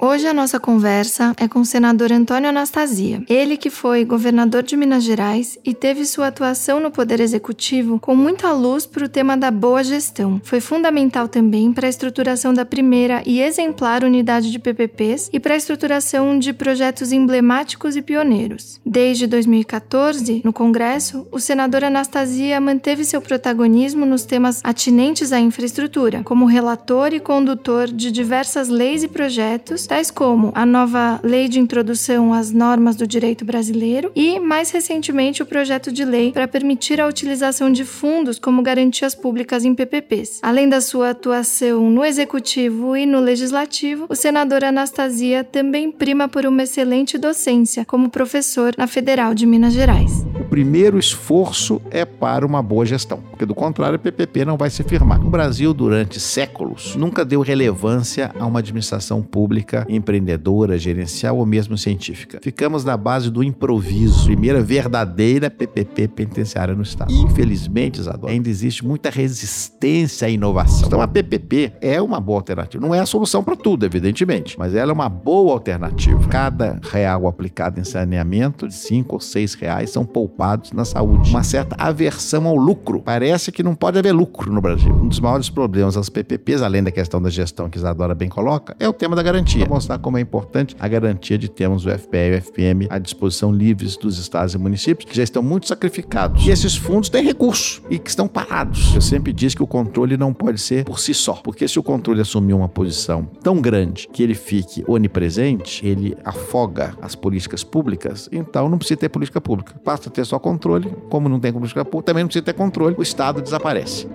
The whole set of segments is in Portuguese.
Hoje a nossa conversa é com o senador Antônio Anastasia. Ele que foi governador de Minas Gerais e teve sua atuação no Poder Executivo com muita luz para o tema da boa gestão. Foi fundamental também para a estruturação da primeira e exemplar unidade de PPPs e para a estruturação de projetos emblemáticos e pioneiros. Desde 2014, no Congresso, o senador Anastasia manteve seu protagonismo nos temas atinentes à infraestrutura, como relator e condutor de diversas leis e projetos tais como a nova Lei de Introdução às Normas do Direito Brasileiro e, mais recentemente, o projeto de lei para permitir a utilização de fundos como garantias públicas em PPPs. Além da sua atuação no Executivo e no Legislativo, o senador Anastasia também prima por uma excelente docência como professor na Federal de Minas Gerais. O primeiro esforço é para uma boa gestão, porque do contrário, o PPP não vai se firmar. O Brasil, durante séculos, nunca deu relevância a uma administração pública empreendedora, gerencial ou mesmo científica. Ficamos na base do improviso, primeira verdadeira PPP penitenciária no Estado. Infelizmente, Isadora, ainda existe muita resistência à inovação. Então, a PPP é uma boa alternativa. Não é a solução para tudo, evidentemente, mas ela é uma boa alternativa. Cada real aplicado em saneamento, 5 ou 6 reais, são poupados na saúde. Uma certa aversão ao lucro. Parece que não pode haver lucro no Brasil. Um dos maiores problemas das PPPs, além da questão da gestão que Isadora bem coloca, é o tema da garantia mostrar como é importante a garantia de termos o FPE e o FPM à disposição livres dos estados e municípios, que já estão muito sacrificados. E esses fundos têm recursos e que estão parados. Eu sempre disse que o controle não pode ser por si só, porque se o controle assumir uma posição tão grande que ele fique onipresente, ele afoga as políticas públicas, então não precisa ter política pública. Basta ter só controle, como não tem política pública, também não precisa ter controle, o Estado desaparece.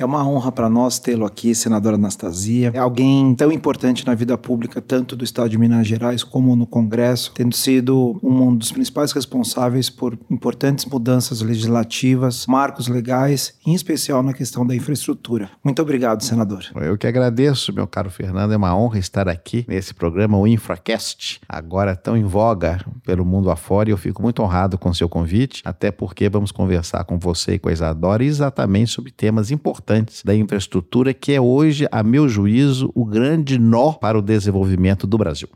É uma honra para nós tê-lo aqui, senadora Anastasia. É alguém tão importante na vida pública, tanto do Estado de Minas Gerais como no Congresso, tendo sido um dos principais responsáveis por importantes mudanças legislativas, marcos legais, em especial na questão da infraestrutura. Muito obrigado, senador. Eu que agradeço, meu caro Fernando. É uma honra estar aqui nesse programa, o Infracast, agora tão em voga pelo mundo afora, e eu fico muito honrado com o seu convite, até porque vamos conversar com você e com a Isadora exatamente sobre temas importantes importantes da infraestrutura, que é hoje, a meu juízo, o grande nó para o desenvolvimento do Brasil.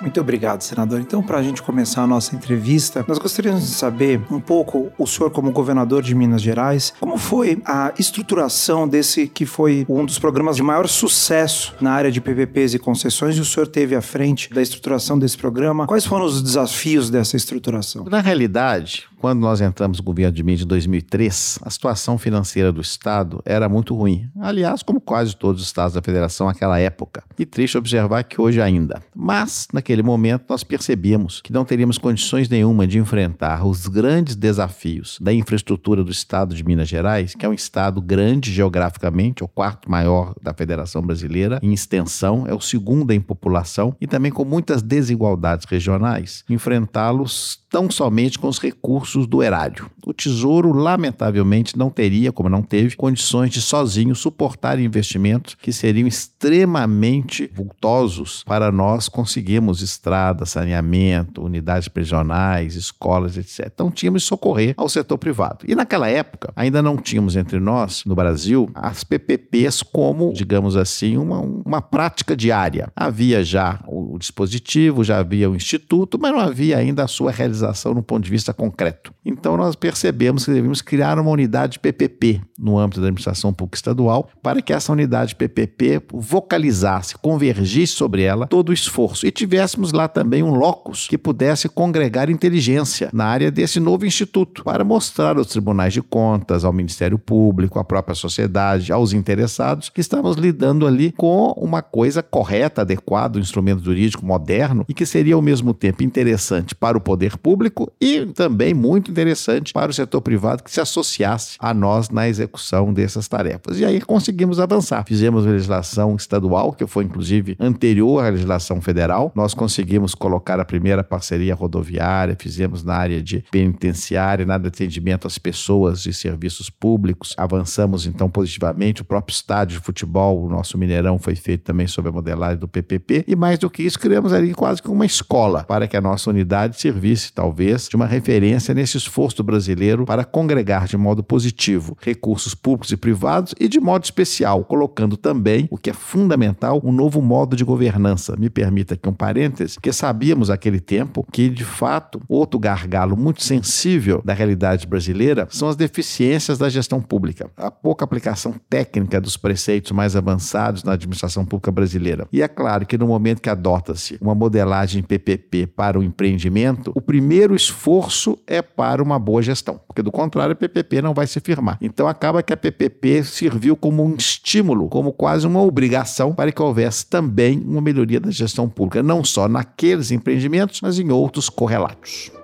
Muito obrigado, senador. Então, para a gente começar a nossa entrevista, nós gostaríamos de saber um pouco, o senhor como governador de Minas Gerais, como foi a estruturação desse que foi um dos programas de maior sucesso na área de PPPs e concessões, e o senhor teve à frente da estruturação desse programa. Quais foram os desafios dessa estruturação? Na realidade, quando nós entramos no governo de Minas em 2003, a situação financeira do Estado era muito ruim. Aliás, como quase todos os estados da federação naquela época. E triste observar que hoje ainda. Mas, naquele momento, nós percebemos que não teríamos condições nenhuma de enfrentar os grandes desafios da infraestrutura do Estado de Minas Gerais, que é um estado grande geograficamente, é o quarto maior da Federação Brasileira em extensão, é o segundo em população e também com muitas desigualdades regionais. Enfrentá-los tão somente com os recursos do erário. O Tesouro, lamentavelmente, não teria, como não teve, condições de sozinho suportar investimentos que seriam extremamente vultosos para nós conseguirmos estradas, saneamento, unidades prisionais, escolas, etc. Então tínhamos de socorrer ao setor privado. E naquela época, ainda não tínhamos entre nós, no Brasil, as PPPs como, digamos assim, uma, uma prática diária. Havia já o dispositivo, já havia o instituto, mas não havia ainda a sua realização no ponto de vista concreto. Então nós percebemos que devemos criar uma unidade PPP no âmbito da administração pública estadual para que essa unidade PPP vocalizasse, convergisse sobre ela todo o esforço e tivéssemos lá também um locus que pudesse congregar inteligência na área desse novo instituto para mostrar aos tribunais de contas, ao Ministério Público, à própria sociedade, aos interessados que estamos lidando ali com uma coisa correta, adequada, um instrumento jurídico moderno e que seria ao mesmo tempo interessante para o poder público público e também muito interessante para o setor privado que se associasse a nós na execução dessas tarefas. E aí conseguimos avançar. Fizemos legislação estadual, que foi inclusive anterior à legislação federal. Nós conseguimos colocar a primeira parceria rodoviária, fizemos na área de penitenciária, na área de atendimento às pessoas de serviços públicos. Avançamos então positivamente. O próprio estádio de futebol, o nosso Mineirão, foi feito também sob a modelagem do PPP. E mais do que isso, criamos ali quase que uma escola para que a nossa unidade servisse, talvez, de uma referência nesse esforço brasileiro para congregar de modo positivo recursos públicos e privados e de modo especial, colocando também, o que é fundamental, um novo modo de governança. Me permita aqui um parêntese, porque sabíamos naquele tempo que, de fato, outro gargalo muito sensível da realidade brasileira são as deficiências da gestão pública, a pouca aplicação técnica dos preceitos mais avançados na administração pública brasileira. E é claro que no momento que adota-se uma modelagem PPP para o empreendimento, o primeiro esforço é para uma boa gestão, porque do contrário a PPP não vai se firmar. Então acaba que a PPP serviu como um estímulo, como quase uma obrigação para que houvesse também uma melhoria da gestão pública, não só naqueles empreendimentos, mas em outros correlatos.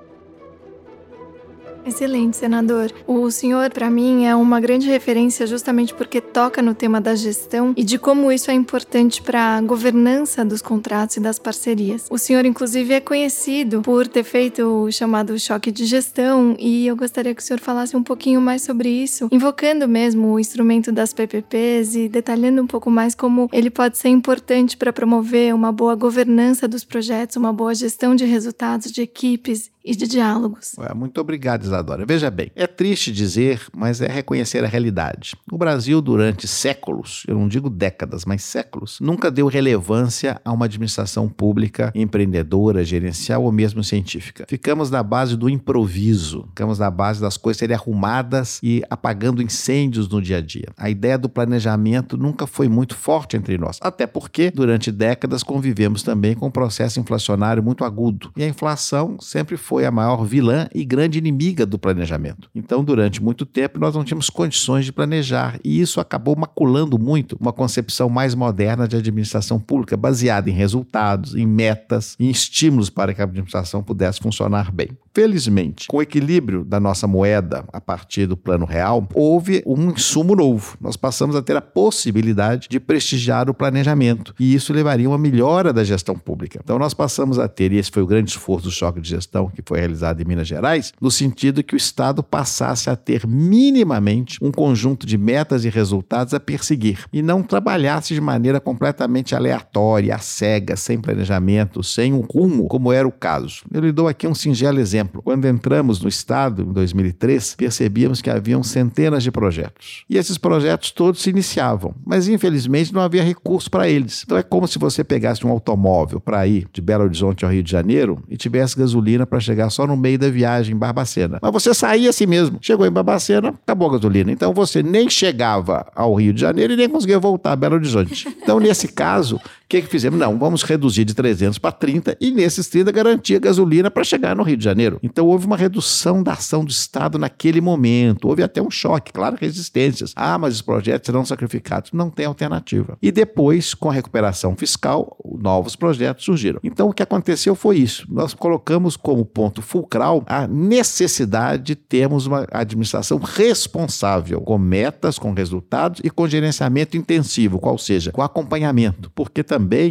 Excelente, senador. O senhor, para mim, é uma grande referência justamente porque toca no tema da gestão e de como isso é importante para a governança dos contratos e das parcerias. O senhor, inclusive, é conhecido por ter feito o chamado choque de gestão e eu gostaria que o senhor falasse um pouquinho mais sobre isso, invocando mesmo o instrumento das PPPs e detalhando um pouco mais como ele pode ser importante para promover uma boa governança dos projetos, uma boa gestão de resultados de equipes e de diálogos. Muito obrigado, Isadora. Veja bem, é triste dizer, mas é reconhecer a realidade. O Brasil, durante séculos, eu não digo décadas, mas séculos, nunca deu relevância a uma administração pública empreendedora, gerencial ou mesmo científica. Ficamos na base do improviso, ficamos na base das coisas serem arrumadas e apagando incêndios no dia a dia. A ideia do planejamento nunca foi muito forte entre nós, até porque durante décadas convivemos também com um processo inflacionário muito agudo. E a inflação sempre foi foi a maior vilã e grande inimiga do planejamento. Então, durante muito tempo, nós não tínhamos condições de planejar e isso acabou maculando muito uma concepção mais moderna de administração pública, baseada em resultados, em metas, em estímulos para que a administração pudesse funcionar bem. Felizmente, com o equilíbrio da nossa moeda a partir do plano real, houve um insumo novo. Nós passamos a ter a possibilidade de prestigiar o planejamento e isso levaria a uma melhora da gestão pública. Então, nós passamos a ter, e esse foi o grande esforço do choque de gestão que foi realizado em Minas Gerais, no sentido que o Estado passasse a ter minimamente um conjunto de metas e resultados a perseguir e não trabalhasse de maneira completamente aleatória, cega, sem planejamento, sem um rumo, como era o caso. Eu lhe dou aqui um singelo exemplo. Quando entramos no Estado, em 2003, percebíamos que haviam centenas de projetos. E esses projetos todos se iniciavam, mas infelizmente não havia recurso para eles. Então é como se você pegasse um automóvel para ir de Belo Horizonte ao Rio de Janeiro e tivesse gasolina para chegar chegar só no meio da viagem em Barbacena. Mas você saía assim mesmo. Chegou em Barbacena, acabou a gasolina. Então você nem chegava ao Rio de Janeiro e nem conseguia voltar a Belo Horizonte. Então, nesse caso, que, que fizemos? Não, vamos reduzir de 300 para 30 e nesses 30 garantir a gasolina para chegar no Rio de Janeiro. Então houve uma redução da ação do Estado naquele momento. Houve até um choque, claro, resistências. Ah, mas os projetos serão sacrificados. Não tem alternativa. E depois, com a recuperação fiscal, novos projetos surgiram. Então o que aconteceu foi isso. Nós colocamos como ponto fulcral a necessidade de termos uma administração responsável, com metas, com resultados e com gerenciamento intensivo, qual seja, com acompanhamento. Porque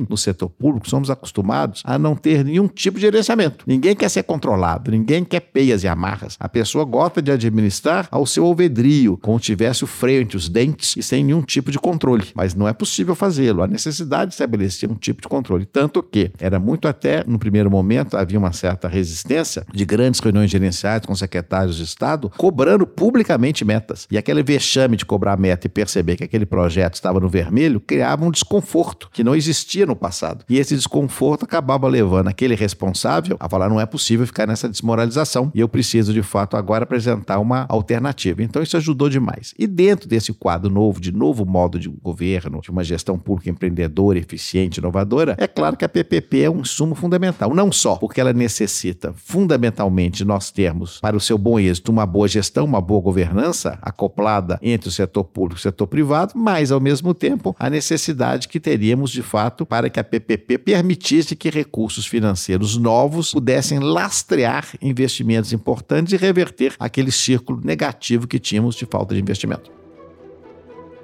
no setor público somos acostumados a não ter nenhum tipo de gerenciamento. Ninguém quer ser controlado, ninguém quer peias e amarras. A pessoa gosta de administrar ao seu alvedrio, como tivesse o freio entre os dentes e sem nenhum tipo de controle. Mas não é possível fazê-lo. A necessidade de estabelecer um tipo de controle. Tanto que era muito até, no primeiro momento, havia uma certa resistência de grandes reuniões gerenciais com secretários de Estado, cobrando publicamente metas. E aquele vexame de cobrar meta e perceber que aquele projeto estava no vermelho criava um desconforto que não existia existia no passado. E esse desconforto acabava levando aquele responsável a falar: não é possível ficar nessa desmoralização e eu preciso de fato agora apresentar uma alternativa. Então isso ajudou demais. E dentro desse quadro novo, de novo modo de governo, de uma gestão pública empreendedora, eficiente, inovadora, é claro que a PPP é um sumo fundamental. Não só porque ela necessita fundamentalmente nós termos, para o seu bom êxito, uma boa gestão, uma boa governança acoplada entre o setor público e o setor privado, mas, ao mesmo tempo, a necessidade que teríamos, de fato, para que a PPP permitisse que recursos financeiros novos pudessem lastrear investimentos importantes e reverter aquele círculo negativo que tínhamos de falta de investimento.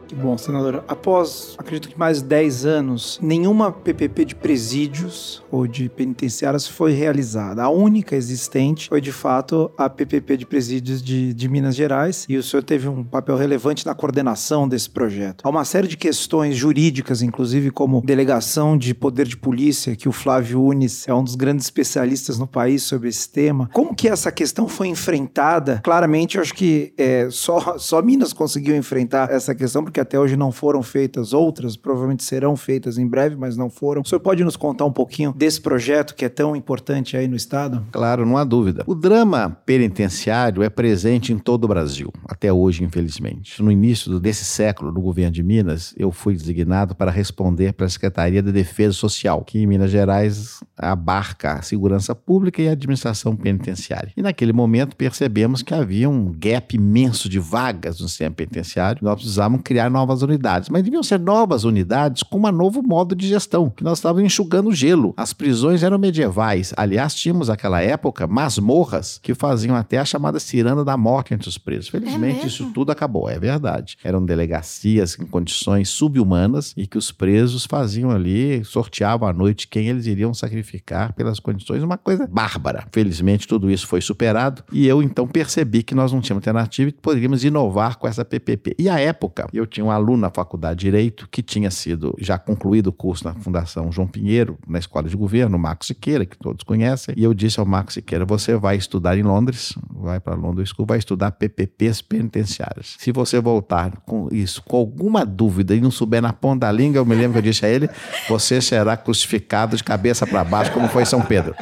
Que bom, senadora. Após, acredito que mais 10 anos, nenhuma PPP de presídios ou de penitenciárias foi realizada. A única existente foi, de fato, a PPP de presídios de, de Minas Gerais e o senhor teve um papel relevante na coordenação desse projeto. Há uma série de questões jurídicas, inclusive como delegação de poder de polícia, que o Flávio Unis é um dos grandes especialistas no país sobre esse tema. Como que essa questão foi enfrentada? Claramente, eu acho que é, só, só Minas conseguiu enfrentar essa questão, porque que até hoje não foram feitas, outras provavelmente serão feitas em breve, mas não foram. O senhor pode nos contar um pouquinho desse projeto que é tão importante aí no Estado? Claro, não há dúvida. O drama penitenciário é presente em todo o Brasil, até hoje, infelizmente. No início desse século, no governo de Minas, eu fui designado para responder para a Secretaria da Defesa Social, que em Minas Gerais abarca a segurança pública e a administração penitenciária. E naquele momento percebemos que havia um gap imenso de vagas no sistema penitenciário. Nós precisávamos criar novas unidades, mas deviam ser novas unidades com um novo modo de gestão, que nós estávamos enxugando gelo. As prisões eram medievais. Aliás, tínhamos naquela época masmorras que faziam até a chamada ciranda da morte entre os presos. Felizmente, é isso tudo acabou, é verdade. Eram delegacias em condições subhumanas e que os presos faziam ali, sorteavam à noite quem eles iriam sacrificar pelas condições, uma coisa bárbara. Felizmente, tudo isso foi superado e eu então percebi que nós não tínhamos alternativa e que poderíamos inovar com essa PPP. E à época, eu tinha um aluno na faculdade de Direito que tinha sido já concluído o curso na Fundação João Pinheiro, na Escola de Governo, o Marcos Siqueira, que todos conhecem, e eu disse ao Marcos Siqueira: você vai estudar em Londres, vai para London School, vai estudar PPPs penitenciárias. Se você voltar com isso, com alguma dúvida e não souber na ponta da língua, eu me lembro que eu disse a ele: você será crucificado de cabeça para baixo, como foi São Pedro.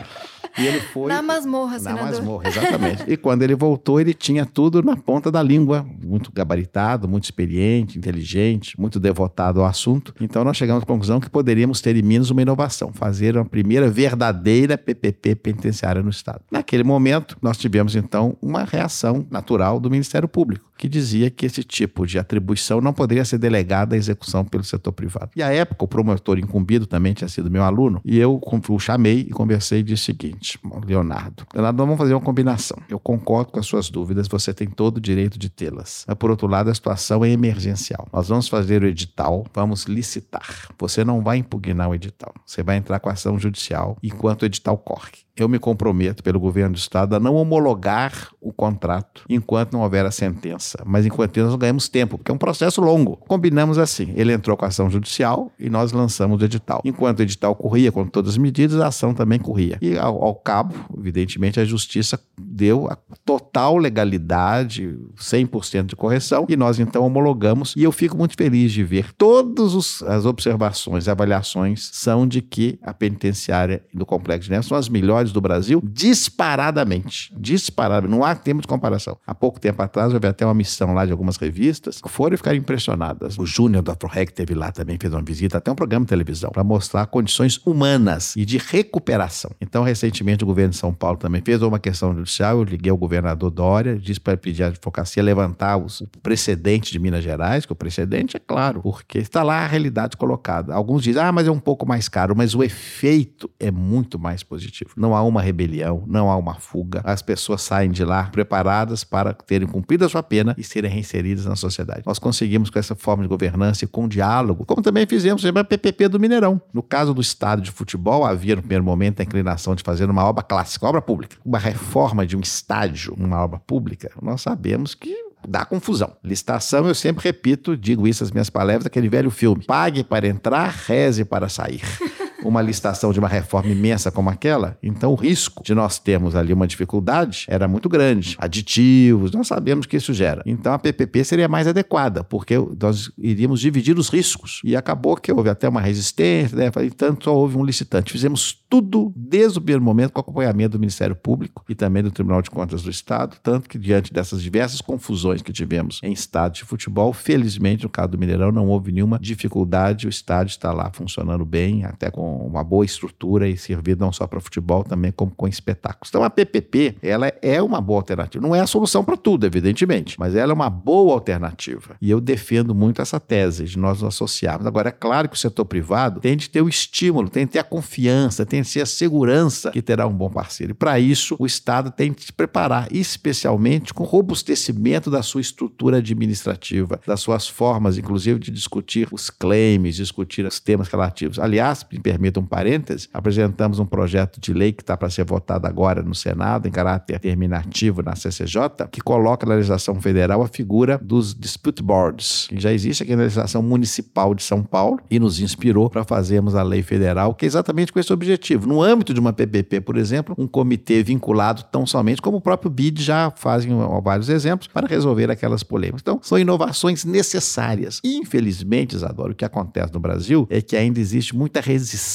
E ele foi. Na masmorra, Na senador. masmorra, exatamente. e quando ele voltou, ele tinha tudo na ponta da língua. Muito gabaritado, muito experiente, inteligente, muito devotado ao assunto. Então nós chegamos à conclusão que poderíamos ter em Minas uma inovação, fazer uma primeira verdadeira PPP penitenciária no Estado. Naquele momento, nós tivemos então uma reação natural do Ministério Público que dizia que esse tipo de atribuição não poderia ser delegada à execução pelo setor privado. E à época, o promotor incumbido também tinha sido meu aluno, e eu o chamei e conversei e disse o seguinte: Leonardo, Leonardo, vamos fazer uma combinação. Eu concordo com as suas dúvidas, você tem todo o direito de tê-las. Mas, por outro lado, a situação é emergencial. Nós vamos fazer o edital, vamos licitar. Você não vai impugnar o edital, você vai entrar com ação judicial enquanto o edital corre eu me comprometo pelo governo do estado a não homologar o contrato enquanto não houver a sentença. Mas enquanto nós ganhamos tempo, porque é um processo longo. Combinamos assim: ele entrou com a ação judicial e nós lançamos o edital. Enquanto o edital corria com todas as medidas, a ação também corria. E ao, ao cabo, evidentemente, a justiça deu a total legalidade, 100% de correção, e nós então homologamos. E eu fico muito feliz de ver todas as observações, avaliações são de que a penitenciária do Complexo de Neves são as melhores do Brasil disparadamente. Disparadamente. Não há tempo de comparação. Há pouco tempo atrás, houve até uma missão lá de algumas revistas foram ficar impressionadas. O Júnior da ProRec teve lá também, fez uma visita, até um programa de televisão, para mostrar condições humanas e de recuperação. Então, recentemente, o governo de São Paulo também fez uma questão judicial. Eu liguei ao governador Dória, disse para pedir à advocacia levantar o precedente de Minas Gerais, que o precedente é claro, porque está lá a realidade colocada. Alguns dizem, ah, mas é um pouco mais caro, mas o efeito é muito mais positivo. Não há uma rebelião, não há uma fuga. As pessoas saem de lá preparadas para terem cumprido a sua pena e serem reinseridas na sociedade. Nós conseguimos com essa forma de governança e com diálogo, como também fizemos a PPP do Mineirão. No caso do estádio de futebol, havia no primeiro momento a inclinação de fazer uma obra clássica, obra pública. Uma reforma de um estádio, uma obra pública, nós sabemos que dá confusão. Licitação, eu sempre repito, digo isso nas minhas palestras, aquele velho filme. Pague para entrar, reze para sair. uma licitação de uma reforma imensa como aquela, então o risco de nós termos ali uma dificuldade era muito grande. Aditivos, nós sabemos que isso gera. Então a PPP seria mais adequada, porque nós iríamos dividir os riscos. E acabou que houve até uma resistência, né? tanto só houve um licitante. Fizemos tudo desde o primeiro momento com acompanhamento do Ministério Público e também do Tribunal de Contas do Estado, tanto que diante dessas diversas confusões que tivemos em estádio de futebol, felizmente no caso do Mineirão não houve nenhuma dificuldade, o estádio está lá funcionando bem, até com uma boa estrutura e servir não só para futebol, também como com espetáculos. Então a PPP, ela é uma boa alternativa. Não é a solução para tudo, evidentemente, mas ela é uma boa alternativa. E eu defendo muito essa tese de nós nos associarmos. Agora, é claro que o setor privado tem de ter o estímulo, tem de ter a confiança, tem de ter a segurança que terá um bom parceiro. E para isso, o Estado tem de se preparar, especialmente com o robustecimento da sua estrutura administrativa, das suas formas, inclusive, de discutir os claims, discutir os temas relativos. Aliás, me permita um parêntese, apresentamos um projeto de lei que está para ser votado agora no Senado, em caráter terminativo na CCJ, que coloca na legislação federal a figura dos dispute boards, que já existe aqui na legislação municipal de São Paulo e nos inspirou para fazermos a lei federal, que é exatamente com esse objetivo. No âmbito de uma PPP, por exemplo, um comitê vinculado tão somente como o próprio BID já fazem vários exemplos para resolver aquelas polêmicas. Então, são inovações necessárias. Infelizmente, Isadora, o que acontece no Brasil é que ainda existe muita resistência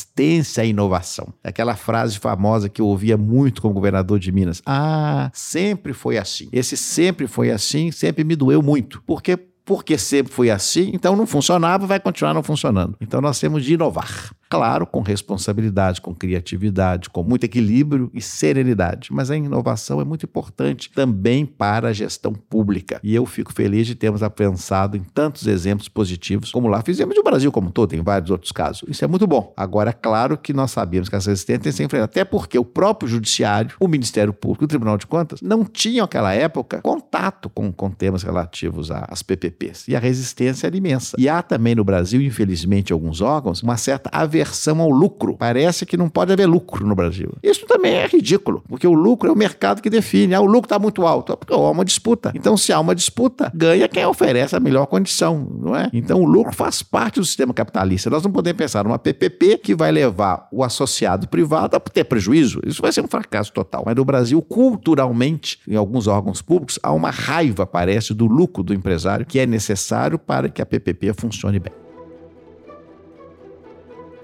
à inovação. Aquela frase famosa que eu ouvia muito como governador de Minas: Ah, sempre foi assim. Esse sempre foi assim, sempre me doeu muito. Porque porque sempre foi assim, então não funcionava, vai continuar não funcionando. Então nós temos de inovar. Claro, com responsabilidade, com criatividade, com muito equilíbrio e serenidade. Mas a inovação é muito importante também para a gestão pública. E eu fico feliz de termos pensado em tantos exemplos positivos, como lá fizemos no Brasil como todo, tem vários outros casos. Isso é muito bom. Agora, é claro que nós sabemos que essa resistência tem que ser enfrentada, até porque o próprio Judiciário, o Ministério Público, o Tribunal de Contas, não tinham naquela época contato com, com temas relativos às PPPs. E a resistência era imensa. E há também no Brasil, infelizmente, alguns órgãos, uma certa aversão aversão ao lucro. Parece que não pode haver lucro no Brasil. Isso também é ridículo, porque o lucro é o mercado que define. Ah, o lucro está muito alto, é porque há uma disputa. Então, se há uma disputa, ganha quem oferece a melhor condição, não é? Então, o lucro faz parte do sistema capitalista. Nós não podemos pensar numa PPP que vai levar o associado privado a ter prejuízo. Isso vai ser um fracasso total. Mas no Brasil, culturalmente, em alguns órgãos públicos, há uma raiva, parece, do lucro do empresário que é necessário para que a PPP funcione bem.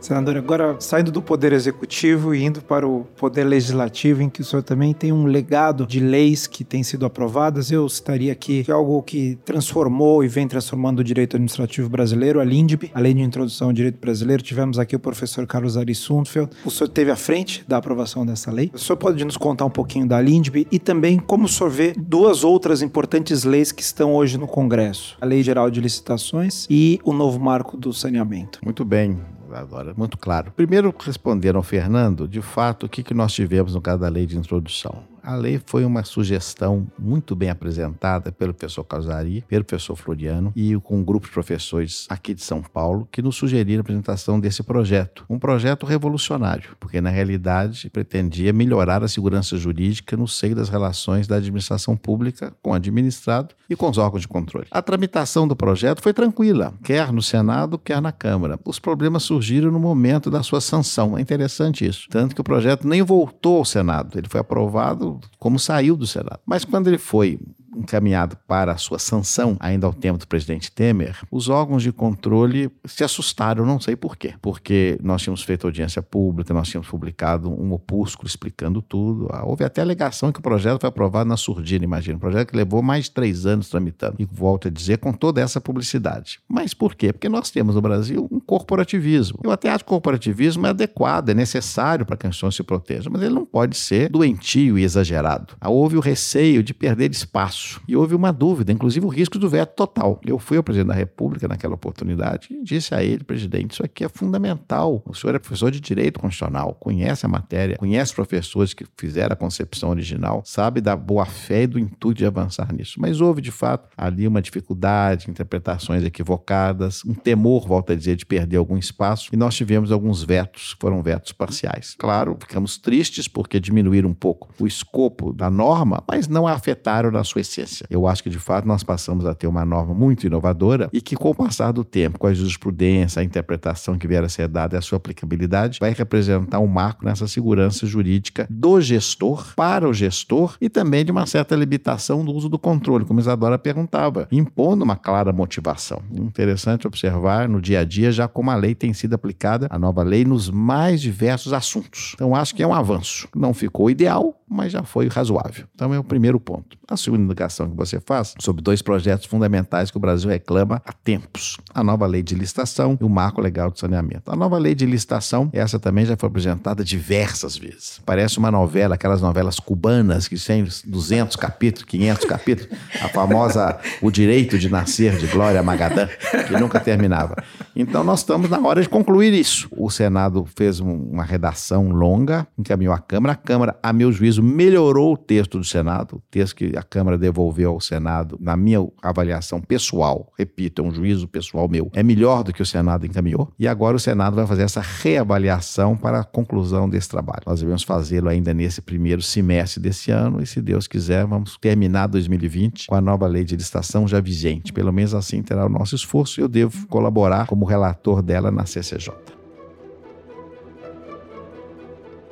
Senador, agora saindo do poder executivo e indo para o poder legislativo, em que o senhor também tem um legado de leis que têm sido aprovadas, eu citaria aqui algo que transformou e vem transformando o direito administrativo brasileiro, a LINDB, a Lei de Introdução ao Direito Brasileiro. Tivemos aqui o professor Carlos Ari Sundfeld. O senhor esteve à frente da aprovação dessa lei. O senhor pode nos contar um pouquinho da LINDB e também como o senhor vê duas outras importantes leis que estão hoje no Congresso: a Lei Geral de Licitações e o novo marco do saneamento. Muito bem agora, muito claro. Primeiro, respondendo ao Fernando, de fato, o que, que nós tivemos no caso da lei de introdução? A lei foi uma sugestão muito bem apresentada pelo professor Casari, pelo professor Floriano e com um grupo de professores aqui de São Paulo que nos sugeriram a apresentação desse projeto. Um projeto revolucionário, porque na realidade pretendia melhorar a segurança jurídica no seio das relações da administração pública com o administrado e com os órgãos de controle. A tramitação do projeto foi tranquila, quer no Senado, quer na Câmara. Os problemas surgiram no momento da sua sanção. É interessante isso. Tanto que o projeto nem voltou ao Senado. Ele foi aprovado como saiu do Senado. Mas quando ele foi encaminhado para a sua sanção, ainda ao tempo do presidente Temer, os órgãos de controle se assustaram, não sei por quê. Porque nós tínhamos feito audiência pública, nós tínhamos publicado um opúsculo explicando tudo. Ah, houve até alegação que o projeto foi aprovado na surdina, imagina. Um projeto que levou mais de três anos tramitando. E volto a dizer, com toda essa publicidade. Mas por quê? Porque nós temos no Brasil um corporativismo. Eu até acho que o corporativismo é adequado, é necessário para que a instituição se proteja, mas ele não pode ser doentio e exagerado. Ah, houve o receio de perder espaço isso. E houve uma dúvida, inclusive o risco do veto total. Eu fui ao presidente da República naquela oportunidade e disse a ele, presidente, isso aqui é fundamental. O senhor é professor de direito constitucional, conhece a matéria, conhece professores que fizeram a concepção original, sabe da boa fé e do intuito de avançar nisso. Mas houve, de fato, ali uma dificuldade, interpretações equivocadas, um temor, volta a dizer, de perder algum espaço, e nós tivemos alguns vetos, foram vetos parciais. Claro, ficamos tristes porque diminuíram um pouco o escopo da norma, mas não a afetaram na sua essência. Eu acho que, de fato, nós passamos a ter uma norma muito inovadora e que, com o passar do tempo, com a jurisprudência, a interpretação que vier a ser dada e a sua aplicabilidade, vai representar um marco nessa segurança jurídica do gestor para o gestor e também de uma certa limitação do uso do controle, como Isadora perguntava, impondo uma clara motivação. Interessante observar no dia a dia já como a lei tem sido aplicada, a nova lei, nos mais diversos assuntos. Então, acho que é um avanço. Não ficou ideal, mas já foi razoável. Então é o primeiro ponto. A segunda indicação que você faz sobre dois projetos fundamentais que o Brasil reclama há tempos: a nova lei de licitação e o marco legal de saneamento. A nova lei de licitação, essa também já foi apresentada diversas vezes. Parece uma novela, aquelas novelas cubanas que tem 200 capítulos, 500 capítulos, a famosa O Direito de Nascer de Glória Magadã, que nunca terminava. Então nós estamos na hora de concluir isso. O Senado fez uma redação longa, encaminhou à Câmara. A Câmara, a meu juízo, melhorou o texto do Senado, o texto que a Câmara devolveu ao Senado, na minha avaliação pessoal, repito, é um juízo pessoal meu, é melhor do que o Senado encaminhou. E agora o Senado vai fazer essa reavaliação para a conclusão desse trabalho. Nós devemos fazê-lo ainda nesse primeiro semestre desse ano e, se Deus quiser, vamos terminar 2020 com a nova lei de licitação já vigente. Pelo menos assim terá o nosso esforço e eu devo colaborar como relator dela na CCJ.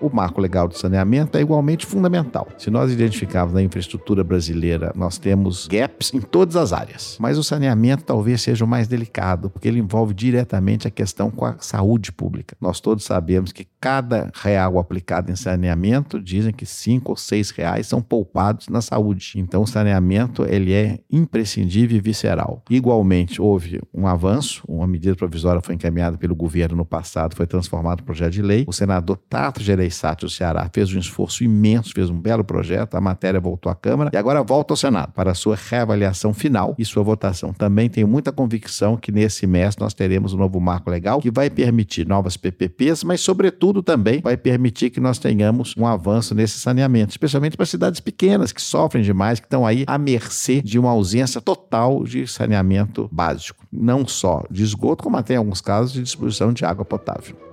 O marco legal de saneamento é igualmente fundamental. Se nós identificarmos na infraestrutura brasileira, nós temos gaps em todas as áreas. Mas o saneamento talvez seja o mais delicado, porque ele envolve diretamente a questão com a saúde pública. Nós todos sabemos que cada real aplicado em saneamento, dizem que cinco ou seis reais são poupados na saúde. Então o saneamento ele é imprescindível e visceral. Igualmente, houve um avanço, uma medida provisória foi encaminhada pelo governo no passado, foi transformado em projeto de lei. O senador Tato Gerei Gereissati do Ceará fez um esforço imenso, fez um belo projeto, a matéria voltou à Câmara e agora volta ao Senado para a sua reavaliação final e sua votação. Também tenho muita convicção que nesse mês nós teremos um novo marco legal que vai permitir novas PPPs, mas sobretudo também vai permitir que nós tenhamos um avanço nesse saneamento, especialmente para cidades pequenas que sofrem demais, que estão aí à mercê de uma ausência total de saneamento básico, não só de esgoto, como até em alguns casos de distribuição de água potável.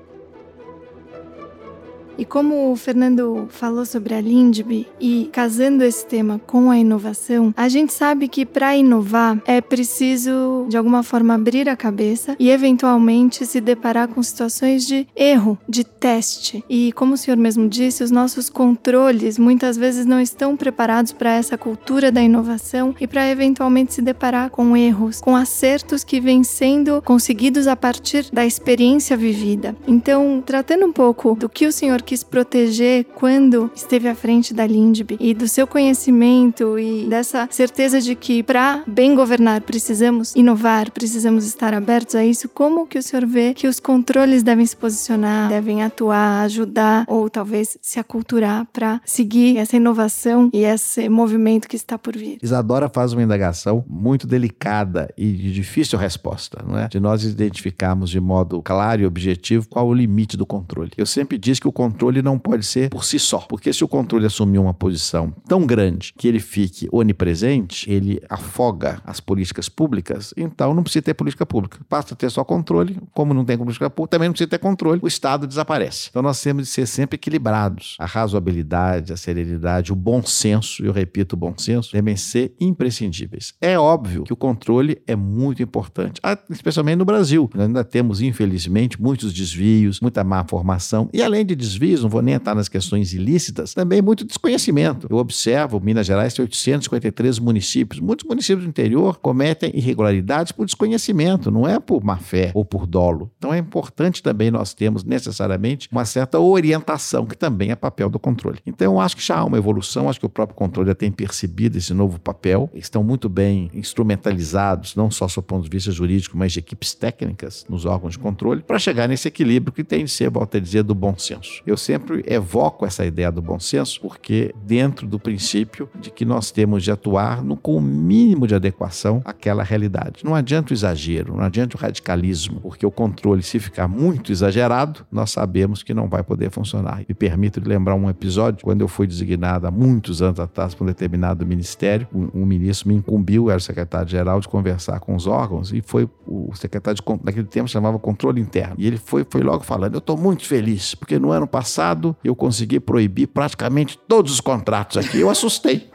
E como o Fernando falou sobre a Lindby e casando esse tema com a inovação, a gente sabe que para inovar é preciso de alguma forma abrir a cabeça e eventualmente se deparar com situações de erro, de teste. E como o senhor mesmo disse, os nossos controles muitas vezes não estão preparados para essa cultura da inovação e para eventualmente se deparar com erros, com acertos que vêm sendo conseguidos a partir da experiência vivida. Então, tratando um pouco do que o senhor quis proteger quando esteve à frente da Lindby e do seu conhecimento e dessa certeza de que para bem governar precisamos inovar, precisamos estar abertos a isso, como que o senhor vê que os controles devem se posicionar, devem atuar, ajudar ou talvez se aculturar para seguir essa inovação e esse movimento que está por vir? Isadora faz uma indagação muito delicada e de difícil resposta, não é? De nós identificarmos de modo claro e objetivo qual o limite do controle. Eu sempre disse que o controle controle não pode ser por si só. Porque se o controle assumir uma posição tão grande que ele fique onipresente, ele afoga as políticas públicas, então não precisa ter política pública. Basta ter só controle, como não tem política pública, também não precisa ter controle, o Estado desaparece. Então nós temos de ser sempre equilibrados. A razoabilidade, a serenidade, o bom senso, eu repito, o bom senso, devem ser imprescindíveis. É óbvio que o controle é muito importante, especialmente no Brasil. Nós ainda temos, infelizmente, muitos desvios, muita má formação, e além de desvios, desvios, não vou nem entrar nas questões ilícitas, também muito desconhecimento. Eu observo, Minas Gerais tem 853 municípios. Muitos municípios do interior cometem irregularidades por desconhecimento, não é por má fé ou por dolo. Então é importante também nós termos necessariamente uma certa orientação, que também é papel do controle. Então eu acho que já há uma evolução, acho que o próprio controle já tem percebido esse novo papel, estão muito bem instrumentalizados, não só do ponto de vista jurídico, mas de equipes técnicas nos órgãos de controle, para chegar nesse equilíbrio que tem de ser, volto a dizer, do bom senso. Eu sempre evoco essa ideia do bom senso, porque dentro do princípio de que nós temos de atuar no, com o mínimo de adequação àquela realidade. Não adianta o exagero, não adianta o radicalismo, porque o controle, se ficar muito exagerado, nós sabemos que não vai poder funcionar. Me permito lembrar um episódio, quando eu fui designado há muitos anos atrás por um determinado ministério, um, um ministro me incumbiu, era o secretário-geral, de conversar com os órgãos, e foi o secretário de, naquele tempo chamava controle interno. E ele foi, foi logo falando: Eu estou muito feliz, porque no ano passado passado eu consegui proibir praticamente todos os contratos aqui. Eu assustei.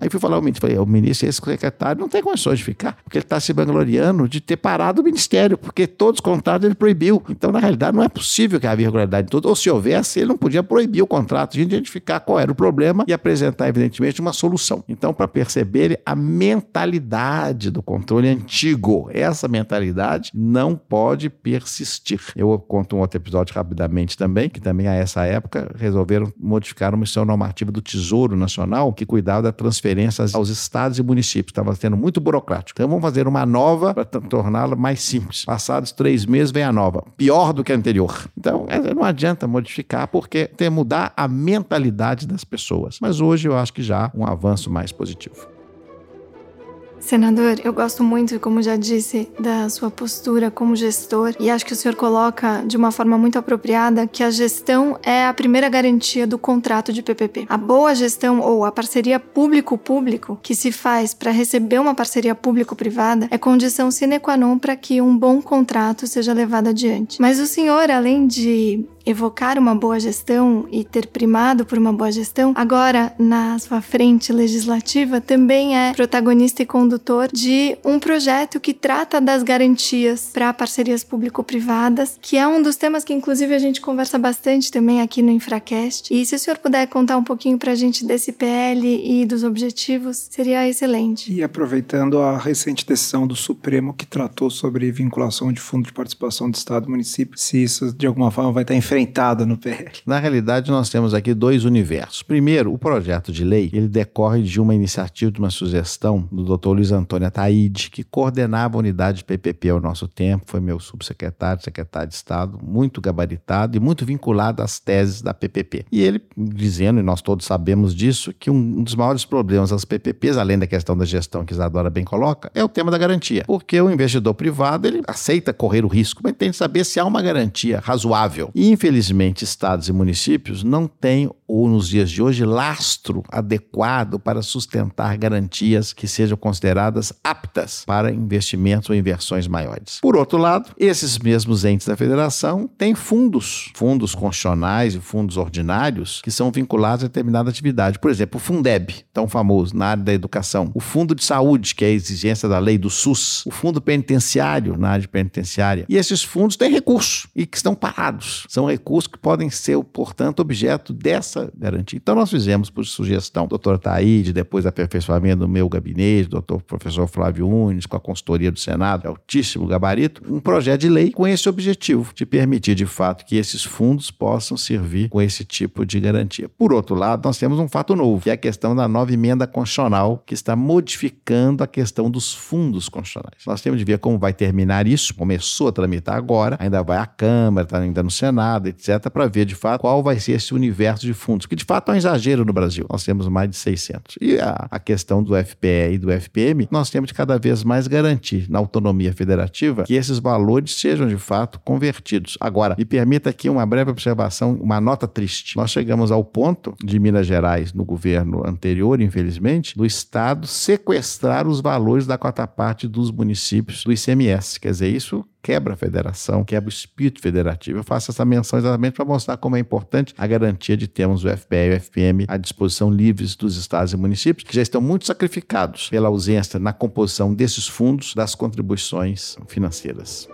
Aí fui falar ao ministro, falei, o ministro, esse secretário não tem condições de ficar, porque ele está se vangloriando de ter parado o ministério, porque todos os contratos ele proibiu. Então, na realidade, não é possível que haja irregularidade tudo, ou se houvesse, ele não podia proibir o contrato, gente identificar qual era o problema e apresentar, evidentemente, uma solução. Então, para perceber a mentalidade do controle antigo, essa mentalidade não pode persistir. Eu conto um outro episódio rapidamente também, que também a essa época resolveram modificar uma missão normativa do Tesouro Nacional que cuidava da transferência aos estados e municípios. Estava sendo muito burocrático. Então vamos fazer uma nova para torná-la mais simples. Passados três meses vem a nova. Pior do que a anterior. Então é, não adianta modificar porque tem que mudar a mentalidade das pessoas. Mas hoje eu acho que já um avanço mais positivo. Senador, eu gosto muito, como já disse, da sua postura como gestor e acho que o senhor coloca de uma forma muito apropriada que a gestão é a primeira garantia do contrato de PPP. A boa gestão ou a parceria público-público que se faz para receber uma parceria público-privada é condição sine qua non para que um bom contrato seja levado adiante. Mas o senhor, além de evocar uma boa gestão e ter primado por uma boa gestão, agora na sua frente legislativa também é protagonista e condutor de um projeto que trata das garantias para parcerias público-privadas, que é um dos temas que inclusive a gente conversa bastante também aqui no Infracast. E se o senhor puder contar um pouquinho para a gente desse PL e dos objetivos, seria excelente. E aproveitando a recente decisão do Supremo que tratou sobre vinculação de fundo de participação do Estado e município, se isso de alguma forma vai estar em enfrentada no PL? Na realidade, nós temos aqui dois universos. Primeiro, o projeto de lei, ele decorre de uma iniciativa, de uma sugestão do Dr. Luiz Antônio Ataíde, que coordenava a unidade de PPP ao nosso tempo, foi meu subsecretário, secretário de Estado, muito gabaritado e muito vinculado às teses da PPP. E ele dizendo, e nós todos sabemos disso, que um dos maiores problemas das PPPs, além da questão da gestão que Isadora bem coloca, é o tema da garantia. Porque o investidor privado, ele aceita correr o risco, mas tem que saber se há uma garantia razoável. E, Infelizmente, estados e municípios não têm, ou nos dias de hoje, lastro adequado para sustentar garantias que sejam consideradas aptas para investimentos ou inversões maiores. Por outro lado, esses mesmos entes da federação têm fundos, fundos constitucionais e fundos ordinários, que são vinculados a determinada atividade. Por exemplo, o Fundeb, tão famoso na área da educação, o Fundo de Saúde, que é a exigência da lei do SUS, o Fundo Penitenciário, na área penitenciária. E esses fundos têm recursos e que estão parados. São recursos que podem ser, portanto, objeto dessa garantia. Então, nós fizemos, por sugestão do doutor Taíde, depois aperfeiçoamento do meu gabinete, do doutor professor Flávio Unes, com a consultoria do Senado, altíssimo gabarito, um projeto de lei com esse objetivo, de permitir, de fato, que esses fundos possam servir com esse tipo de garantia. Por outro lado, nós temos um fato novo, que é a questão da nova emenda constitucional, que está modificando a questão dos fundos constitucionais. Nós temos de ver como vai terminar isso, começou a tramitar agora, ainda vai à Câmara, está ainda no Senado, etc., para ver de fato qual vai ser esse universo de fundos, que de fato é um exagero no Brasil. Nós temos mais de 600. E a, a questão do FPE e do FPM, nós temos de cada vez mais garantir na autonomia federativa que esses valores sejam de fato convertidos. Agora, me permita aqui uma breve observação, uma nota triste. Nós chegamos ao ponto de Minas Gerais, no governo anterior, infelizmente, do Estado sequestrar os valores da quarta parte dos municípios do ICMS. Quer dizer, isso quebra a federação, quebra o espírito federativo. Eu faço essa menção exatamente para mostrar como é importante a garantia de termos o FPE e o FPM à disposição livres dos estados e municípios, que já estão muito sacrificados pela ausência na composição desses fundos das contribuições financeiras.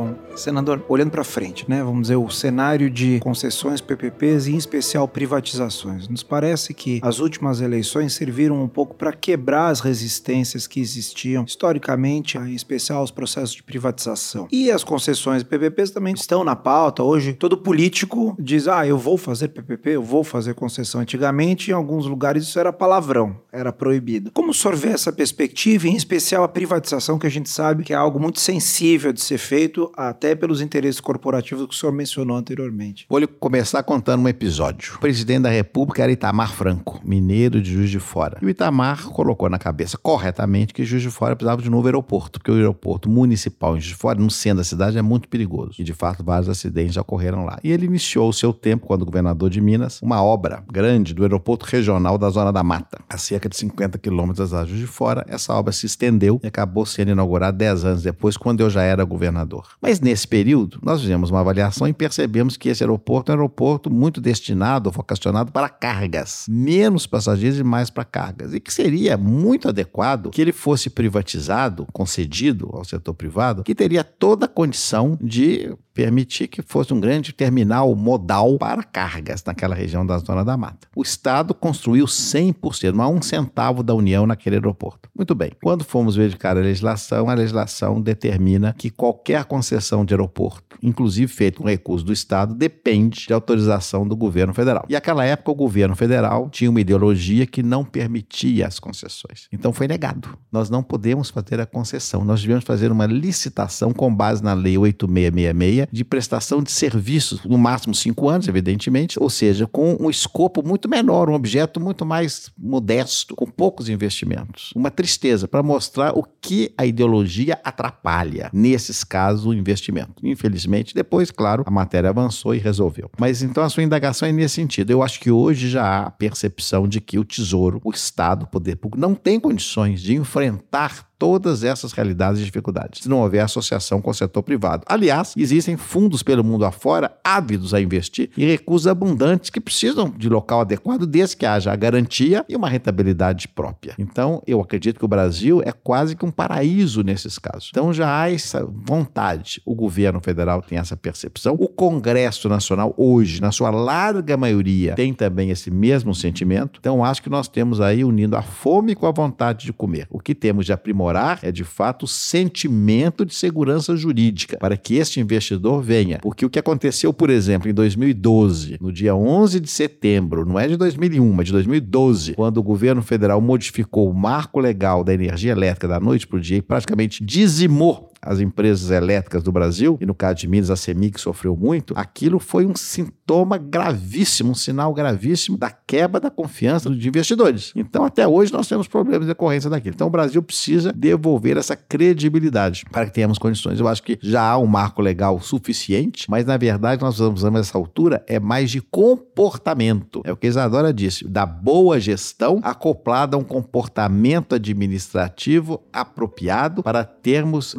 Bom, senador, olhando para frente, né, vamos dizer, o cenário de concessões PPPs e em especial privatizações. Nos parece que as últimas eleições serviram um pouco para quebrar as resistências que existiam historicamente, em especial os processos de privatização. E as concessões PPPs também estão na pauta. Hoje, todo político diz: "Ah, eu vou fazer PPP, eu vou fazer concessão". Antigamente, em alguns lugares isso era palavrão, era proibido. Como sorver essa perspectiva, em especial a privatização, que a gente sabe que é algo muito sensível de ser feito até pelos interesses corporativos que o senhor mencionou anteriormente. Vou começar contando um episódio. O presidente da República era Itamar Franco, mineiro de Juiz de Fora. E o Itamar colocou na cabeça corretamente que Juiz de Fora precisava de um novo aeroporto, porque o aeroporto municipal em Juiz de Fora, no centro da cidade, é muito perigoso. E de fato, vários acidentes já ocorreram lá. E ele iniciou o seu tempo, quando governador de Minas, uma obra grande do aeroporto regional da Zona da Mata, a cerca de 50 quilômetros da Juiz de Fora. Essa obra se estendeu e acabou sendo inaugurada 10 anos depois, quando eu já era governador. Mas nesse período, nós fizemos uma avaliação e percebemos que esse aeroporto é um aeroporto muito destinado, vocacionado para cargas, menos passageiros e mais para cargas, e que seria muito adequado que ele fosse privatizado, concedido ao setor privado, que teria toda a condição de permitir que fosse um grande terminal modal para cargas naquela região da Zona da Mata. O Estado construiu 100%, não há um centavo da União naquele aeroporto. Muito bem. Quando fomos verificar a legislação, a legislação determina que qualquer concessão de aeroporto, inclusive feito com recurso do Estado, depende de autorização do governo federal. E naquela época, o governo federal tinha uma ideologia que não permitia as concessões. Então foi negado. Nós não podemos fazer a concessão. Nós devemos fazer uma licitação com base na Lei 8666 de prestação de serviços, no máximo cinco anos, evidentemente, ou seja, com um escopo muito menor, um objeto muito mais modesto, com poucos investimentos. Uma tristeza para mostrar o que a ideologia atrapalha, nesses casos, o investimento. Infelizmente, depois, claro, a matéria avançou e resolveu. Mas então a sua indagação é nesse sentido. Eu acho que hoje já há a percepção de que o Tesouro, o Estado, o poder público, não tem condições de enfrentar todas essas realidades e dificuldades, se não houver associação com o setor privado. Aliás, existem fundos pelo mundo afora ávidos a investir e recursos abundantes que precisam de local adequado desde que haja a garantia e uma rentabilidade própria. Então, eu acredito que o Brasil é quase que um paraíso nesses casos. Então, já há essa vontade. O governo federal tem essa percepção. O Congresso Nacional, hoje, na sua larga maioria, tem também esse mesmo sentimento. Então, acho que nós temos aí unindo a fome com a vontade de comer. O que temos de aprimorar é de fato o sentimento de segurança jurídica para que este investidor venha. Porque o que aconteceu, por exemplo, em 2012, no dia 11 de setembro, não é de 2001, mas de 2012, quando o governo federal modificou o marco legal da energia elétrica da noite para o dia e praticamente dizimou as empresas elétricas do Brasil, e no caso de Minas, a CEMIG sofreu muito, aquilo foi um sintoma gravíssimo, um sinal gravíssimo da quebra da confiança dos investidores. Então, até hoje, nós temos problemas de decorrência daquilo. Então, o Brasil precisa devolver essa credibilidade para que tenhamos condições. Eu acho que já há um marco legal suficiente, mas, na verdade, nós usamos essa altura é mais de comportamento. É o que a Isadora disse, da boa gestão acoplada a um comportamento administrativo apropriado para termos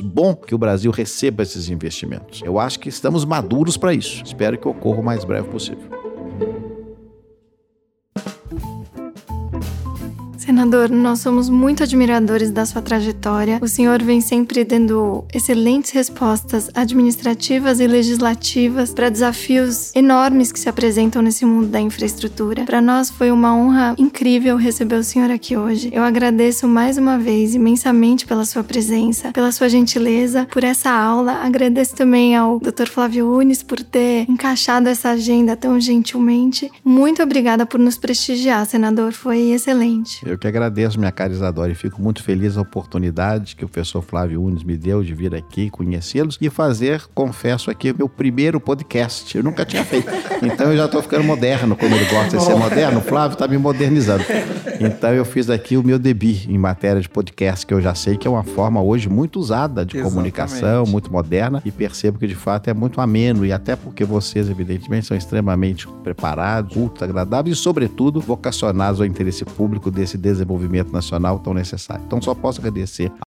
bom que o Brasil receba esses investimentos. Eu acho que estamos maduros para isso. Espero que ocorra o mais breve possível. Senador, nós somos muito admiradores da sua trajetória. O senhor vem sempre dando excelentes respostas administrativas e legislativas para desafios enormes que se apresentam nesse mundo da infraestrutura. Para nós foi uma honra incrível receber o senhor aqui hoje. Eu agradeço mais uma vez imensamente pela sua presença, pela sua gentileza, por essa aula. Agradeço também ao Dr. Flávio Unes por ter encaixado essa agenda tão gentilmente. Muito obrigada por nos prestigiar, senador. Foi excelente. Eu que agradeço, minha cara Isadora, e fico muito feliz a oportunidade que o professor Flávio Unes me deu de vir aqui conhecê-los e fazer, confesso aqui, meu primeiro podcast. Eu nunca tinha feito. Então eu já estou ficando moderno, como ele gosta de ser moderno. O Flávio está me modernizando. Então eu fiz aqui o meu debut em matéria de podcast, que eu já sei que é uma forma hoje muito usada de Exatamente. comunicação, muito moderna, e percebo que de fato é muito ameno, e até porque vocês, evidentemente, são extremamente preparados, ultra agradáveis e, sobretudo, vocacionados ao interesse público desse desenvolvimento nacional tão necessário. Então, só posso agradecer